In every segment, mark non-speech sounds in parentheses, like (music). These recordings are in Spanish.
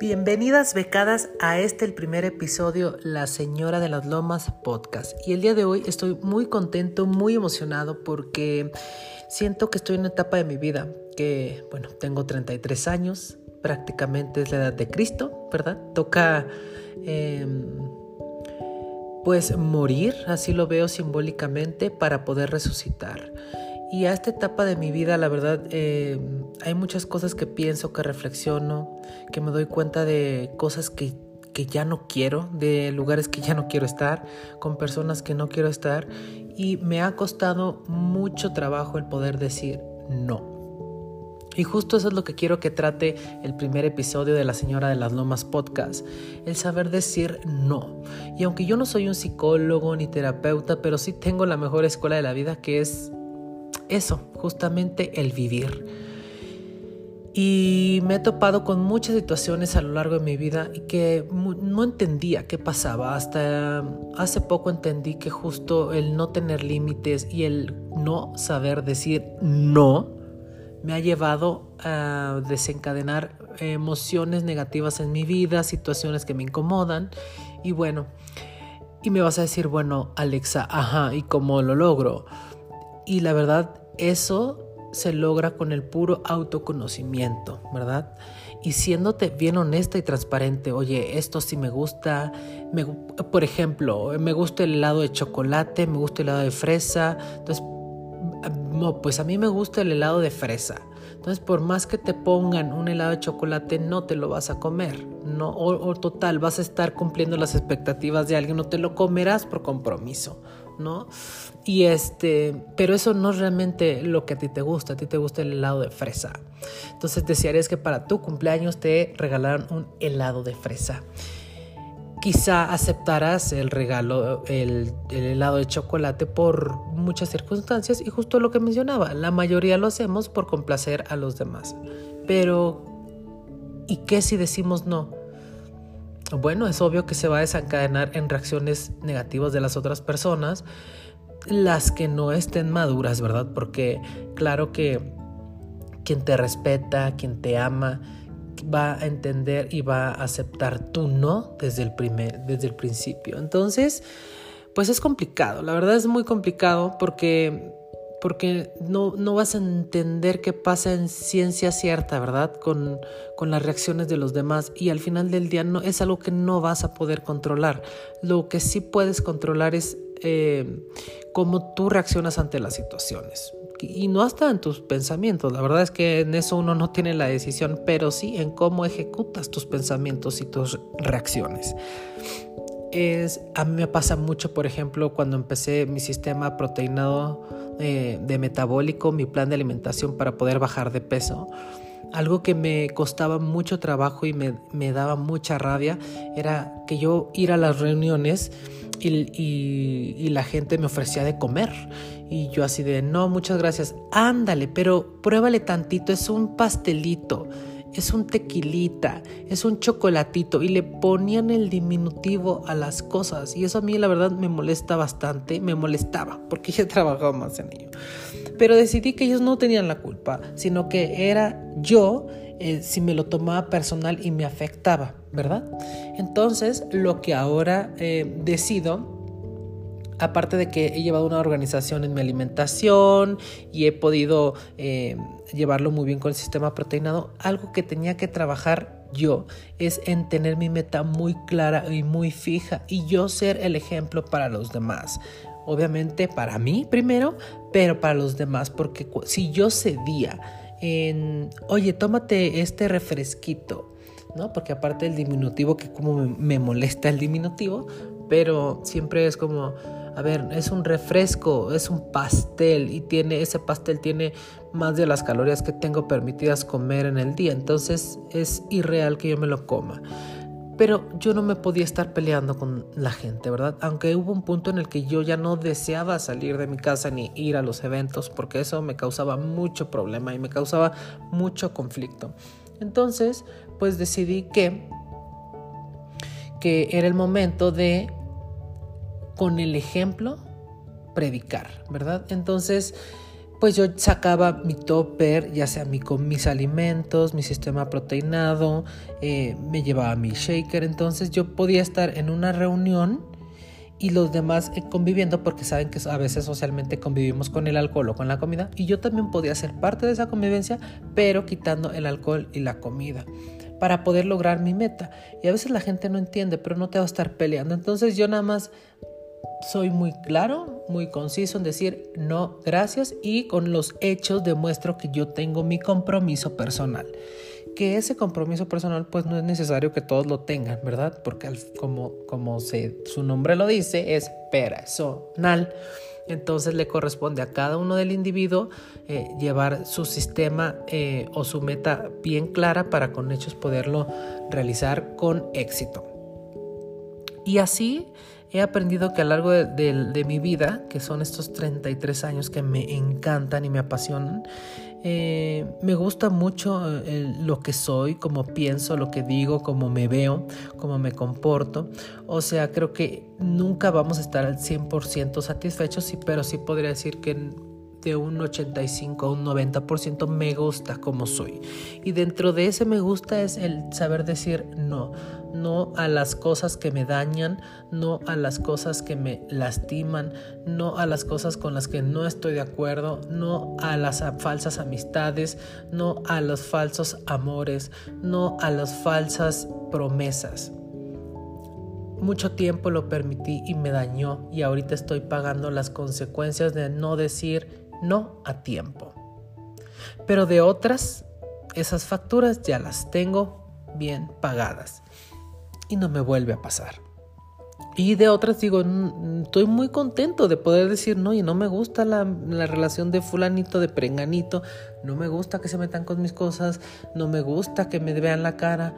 Bienvenidas becadas a este el primer episodio La Señora de las Lomas podcast. Y el día de hoy estoy muy contento, muy emocionado porque siento que estoy en una etapa de mi vida que, bueno, tengo 33 años, prácticamente es la edad de Cristo, ¿verdad? Toca, em, pues, morir, así lo veo simbólicamente, para poder resucitar. Y a esta etapa de mi vida, la verdad, eh, hay muchas cosas que pienso, que reflexiono, que me doy cuenta de cosas que, que ya no quiero, de lugares que ya no quiero estar, con personas que no quiero estar. Y me ha costado mucho trabajo el poder decir no. Y justo eso es lo que quiero que trate el primer episodio de La Señora de las Lomas podcast, el saber decir no. Y aunque yo no soy un psicólogo ni terapeuta, pero sí tengo la mejor escuela de la vida que es eso, justamente el vivir. Y me he topado con muchas situaciones a lo largo de mi vida y que no entendía qué pasaba. Hasta hace poco entendí que justo el no tener límites y el no saber decir no me ha llevado a desencadenar emociones negativas en mi vida, situaciones que me incomodan. Y bueno, y me vas a decir, bueno, Alexa, ajá, ¿y cómo lo logro? Y la verdad, eso se logra con el puro autoconocimiento, ¿verdad? Y siéndote bien honesta y transparente, oye, esto sí me gusta, por ejemplo, me gusta el helado de chocolate, me gusta el helado de fresa, entonces, no, pues a mí me gusta el helado de fresa. Entonces, por más que te pongan un helado de chocolate, no te lo vas a comer. No, o, o total, vas a estar cumpliendo las expectativas de alguien, no te lo comerás por compromiso. ¿No? Y este, pero eso no es realmente lo que a ti te gusta, a ti te gusta el helado de fresa. Entonces desearías que para tu cumpleaños te regalaran un helado de fresa. Quizá aceptarás el regalo, el, el, helado de chocolate por muchas circunstancias y justo lo que mencionaba, la mayoría lo hacemos por complacer a los demás. Pero, ¿y qué si decimos no? Bueno, es obvio que se va a desencadenar en reacciones negativas de las otras personas, las que no estén maduras, ¿verdad? Porque claro que quien te respeta, quien te ama, va a entender y va a aceptar tu no desde el primer, desde el principio. Entonces, pues es complicado, la verdad es muy complicado porque porque no, no, vas a entender qué pasa en ciencia cierta, ¿verdad? Con, con, las reacciones de los demás y al final del día no, es algo que no vas a poder controlar. Lo que sí puedes controlar es eh, cómo tú reaccionas ante las situaciones. Y no hasta en tus pensamientos, la verdad es que en eso uno no tiene la decisión, pero sí en cómo ejecutas tus pensamientos y tus reacciones es, a mí me pasa mucho, por ejemplo, cuando empecé mi sistema proteinado eh, de metabólico, mi plan de alimentación para poder bajar de peso. Algo que me costaba mucho trabajo y me, me daba mucha rabia era que yo ir a las reuniones y, y, y, la gente me ofrecía de comer. Y yo así de, no, muchas gracias, ándale, pero pruébale tantito, es un pastelito es un tequilita, es un chocolatito y le ponían el diminutivo a las cosas y eso a mí la verdad me molesta bastante, me molestaba porque (laughs) ya trabajaba más en ello. Pero decidí que ellos no tenían la culpa, sino que era yo eh, si me lo tomaba personal y me afectaba, ¿verdad? Entonces lo que ahora eh, decido aparte de que he llevado una organización en mi alimentación y he podido eh, llevarlo muy bien con el sistema proteinado, algo que tenía que trabajar yo es en tener mi meta muy clara y muy fija y yo ser el ejemplo para los demás. Obviamente para mí primero, pero para los demás, porque si yo cedía en, oye, tómate este refresquito, ¿no? Porque aparte del diminutivo, que como me molesta el diminutivo, pero siempre es como, a ver, es un refresco, es un pastel y tiene ese pastel tiene más de las calorías que tengo permitidas comer en el día, entonces es irreal que yo me lo coma. Pero yo no me podía estar peleando con la gente, ¿verdad? Aunque hubo un punto en el que yo ya no deseaba salir de mi casa ni ir a los eventos porque eso me causaba mucho problema y me causaba mucho conflicto. Entonces, pues decidí que que era el momento de con el ejemplo predicar, ¿verdad? Entonces pues yo sacaba mi topper, ya sea mi, con mis alimentos, mi sistema proteinado, eh, me llevaba mi shaker, entonces yo podía estar en una reunión y los demás eh, conviviendo porque saben que a veces socialmente convivimos con el alcohol o con la comida y yo también podía ser parte de esa convivencia pero quitando el alcohol y la comida para poder lograr mi meta. Y a veces la gente no entiende pero no te va a estar peleando. Entonces yo nada más soy muy claro, muy conciso en decir no, gracias y con los hechos demuestro que yo tengo mi compromiso personal que ese compromiso personal pues no es necesario que todos lo tengan, ¿verdad? Porque como, como su nombre lo dice, es personal. Entonces le corresponde a cada uno del individuo eh, llevar su sistema eh, o su meta bien clara para con hechos poderlo realizar con éxito. Y así he aprendido que a lo largo de, mi vida, que son estos 33 años que me encantan y me apasionan, eh, me gusta mucho eh, lo que soy, cómo pienso, lo que digo, cómo me veo, cómo me comporto. O sea, creo que nunca vamos a estar al 100% satisfechos, pero sí podría decir que de un 85 a un 90% me gusta como soy. Y dentro de ese me gusta es el saber decir no, no a las cosas que me dañan, no a las cosas que me lastiman, no a las cosas con las que no estoy de acuerdo, no a las falsas amistades, no a los falsos amores, no a las falsas promesas. Mucho tiempo lo permití y me dañó y ahorita estoy pagando las consecuencias de no decir no a tiempo. Pero de otras, esas facturas ya las tengo bien pagadas y no me vuelve a pasar. Y de otras digo, estoy muy contento de poder decir, no, y no me gusta la, relación de fulanito, de prenganito, no me gusta que se metan con mis cosas, no me gusta que me vean la cara.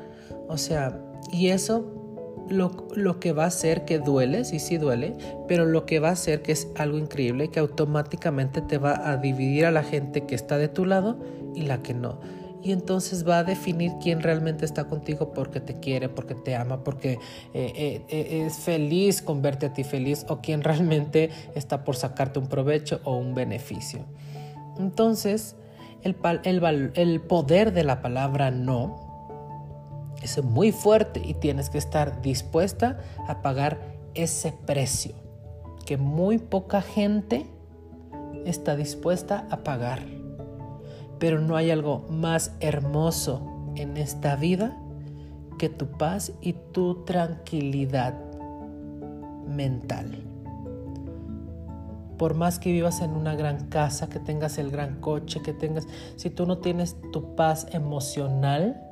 O sea, y eso lo, lo, que va a hacer que duele, sí, sí duele, pero lo que va a hacer que es algo increíble, que automáticamente te va a dividir a la gente que está de tu lado y la que no. Y entonces va a definir quién realmente está contigo porque te quiere, porque te ama, porque eh, eh, eh, es feliz con verte a ti feliz o quién realmente está por sacarte un provecho o un beneficio. Entonces, el, el, el poder de la palabra no es muy fuerte y tienes que estar dispuesta a pagar ese precio que muy poca gente está dispuesta a pagar. Pero no hay algo más hermoso en esta vida que tu paz y tu tranquilidad mental. Por más que vivas en una gran casa, que tengas el gran coche, que tengas, si tú no tienes tu paz emocional,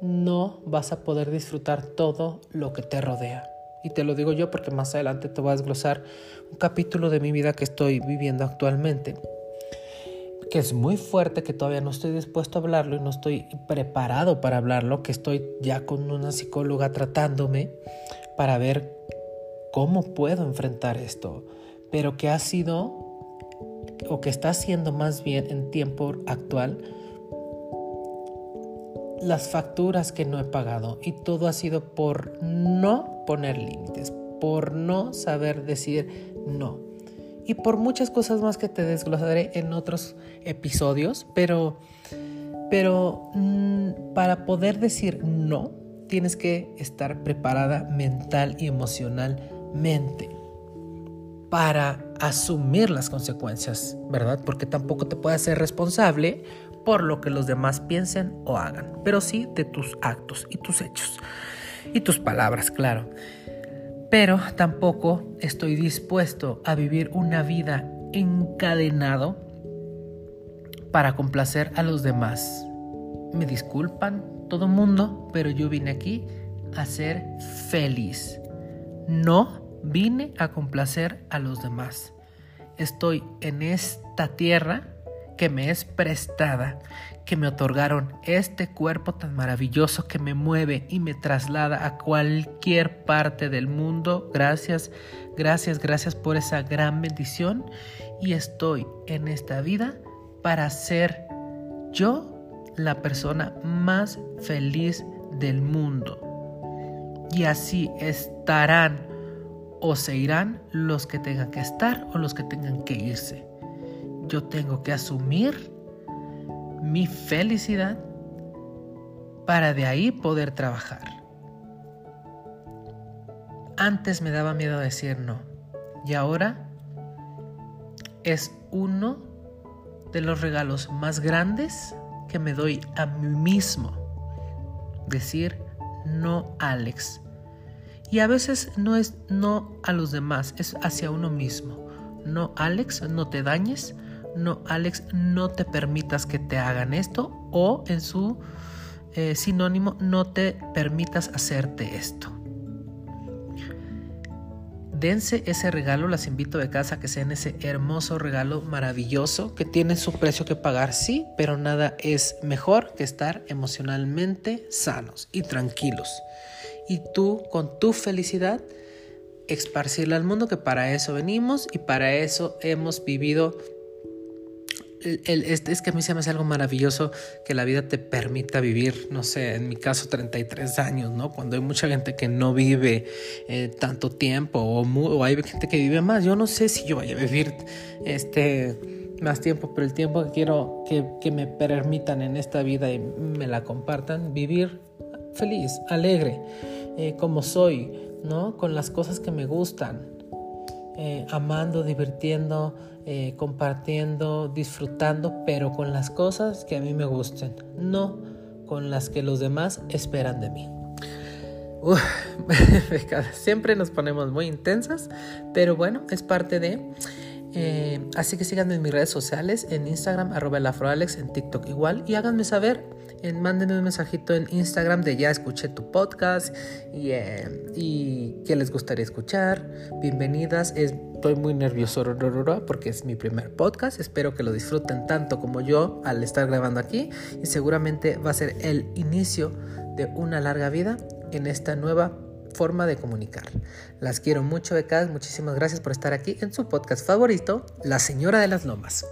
no vas a poder disfrutar todo lo que te rodea. Y te lo digo yo porque más adelante te voy a desglosar un capítulo de mi vida que estoy viviendo actualmente, que es muy fuerte, que todavía no estoy dispuesto a hablarlo y no estoy preparado para hablarlo, que estoy ya con una psicóloga tratándome para ver cómo puedo enfrentar esto, pero que ha sido o que está siendo más bien en tiempo actual las facturas que no he pagado y todo ha sido por no poner límites, por no saber decir no. Y por muchas cosas más que te desglosaré en otros episodios, pero, pero mm, para poder decir no, tienes que estar preparada mental y emocionalmente para asumir las consecuencias, ¿verdad? Porque tampoco te puedes ser responsable por lo que los demás piensen o hagan, pero sí de tus actos y tus hechos y tus palabras, claro. Pero tampoco estoy dispuesto a vivir una vida encadenado para complacer a los demás. Me disculpan todo mundo, pero yo vine aquí a ser feliz. No vine a complacer a los demás. Estoy en esta tierra que me es prestada, que me otorgaron este cuerpo tan maravilloso que me mueve y me traslada a cualquier parte del mundo. Gracias, gracias, gracias por esa gran bendición y estoy en esta vida para ser yo la persona más feliz del mundo. Y así estarán o se irán los que tengan que estar o los que tengan que irse yo tengo que asumir mi felicidad para de ahí poder trabajar. Antes me daba miedo decir no y ahora es uno de los regalos más grandes que me doy a mí mismo. Decir no, Alex. Y a veces no es no a los demás, es hacia uno mismo. No, Alex, no te dañes. No, Alex, no te permitas que te hagan esto. O en su eh, sinónimo, no te permitas hacerte esto. Dense ese regalo, las invito de casa a que sean ese hermoso regalo maravilloso que tiene su precio que pagar, sí, pero nada es mejor que estar emocionalmente sanos y tranquilos. Y tú con tu felicidad esparcirla al mundo, que para eso venimos y para eso hemos vivido es, que a mí se me hace algo maravilloso que la vida te permita vivir, no sé, en mi caso 33 años, ¿no? Cuando hay mucha gente que no vive eh, tanto tiempo o, hay gente que vive más. Yo no sé si yo vaya a vivir este más tiempo, pero el tiempo que quiero que, me permitan en esta vida y me la compartan, vivir feliz, alegre, eh, como soy, ¿no? Con las cosas que me gustan, eh, amando, divirtiendo, eh, compartiendo, disfrutando, pero con las cosas que a mí me gusten, no con las que los demás esperan de mí. (laughs) siempre nos ponemos muy intensas, pero bueno, es parte de... Eh, así que síganme en mis redes sociales, en Instagram, arroba el afroalex, en TikTok igual, y háganme saber, en, mándenme un mensajito en Instagram de ya escuché tu podcast y, eh, y qué les gustaría escuchar. Bienvenidas, estoy muy nervioso porque es mi primer podcast, espero que lo disfruten tanto como yo al estar grabando aquí y seguramente va a ser el inicio de una larga vida en esta nueva forma de comunicar. Las quiero mucho, becas. Muchísimas gracias por estar aquí en su podcast favorito, La Señora de las Lomas.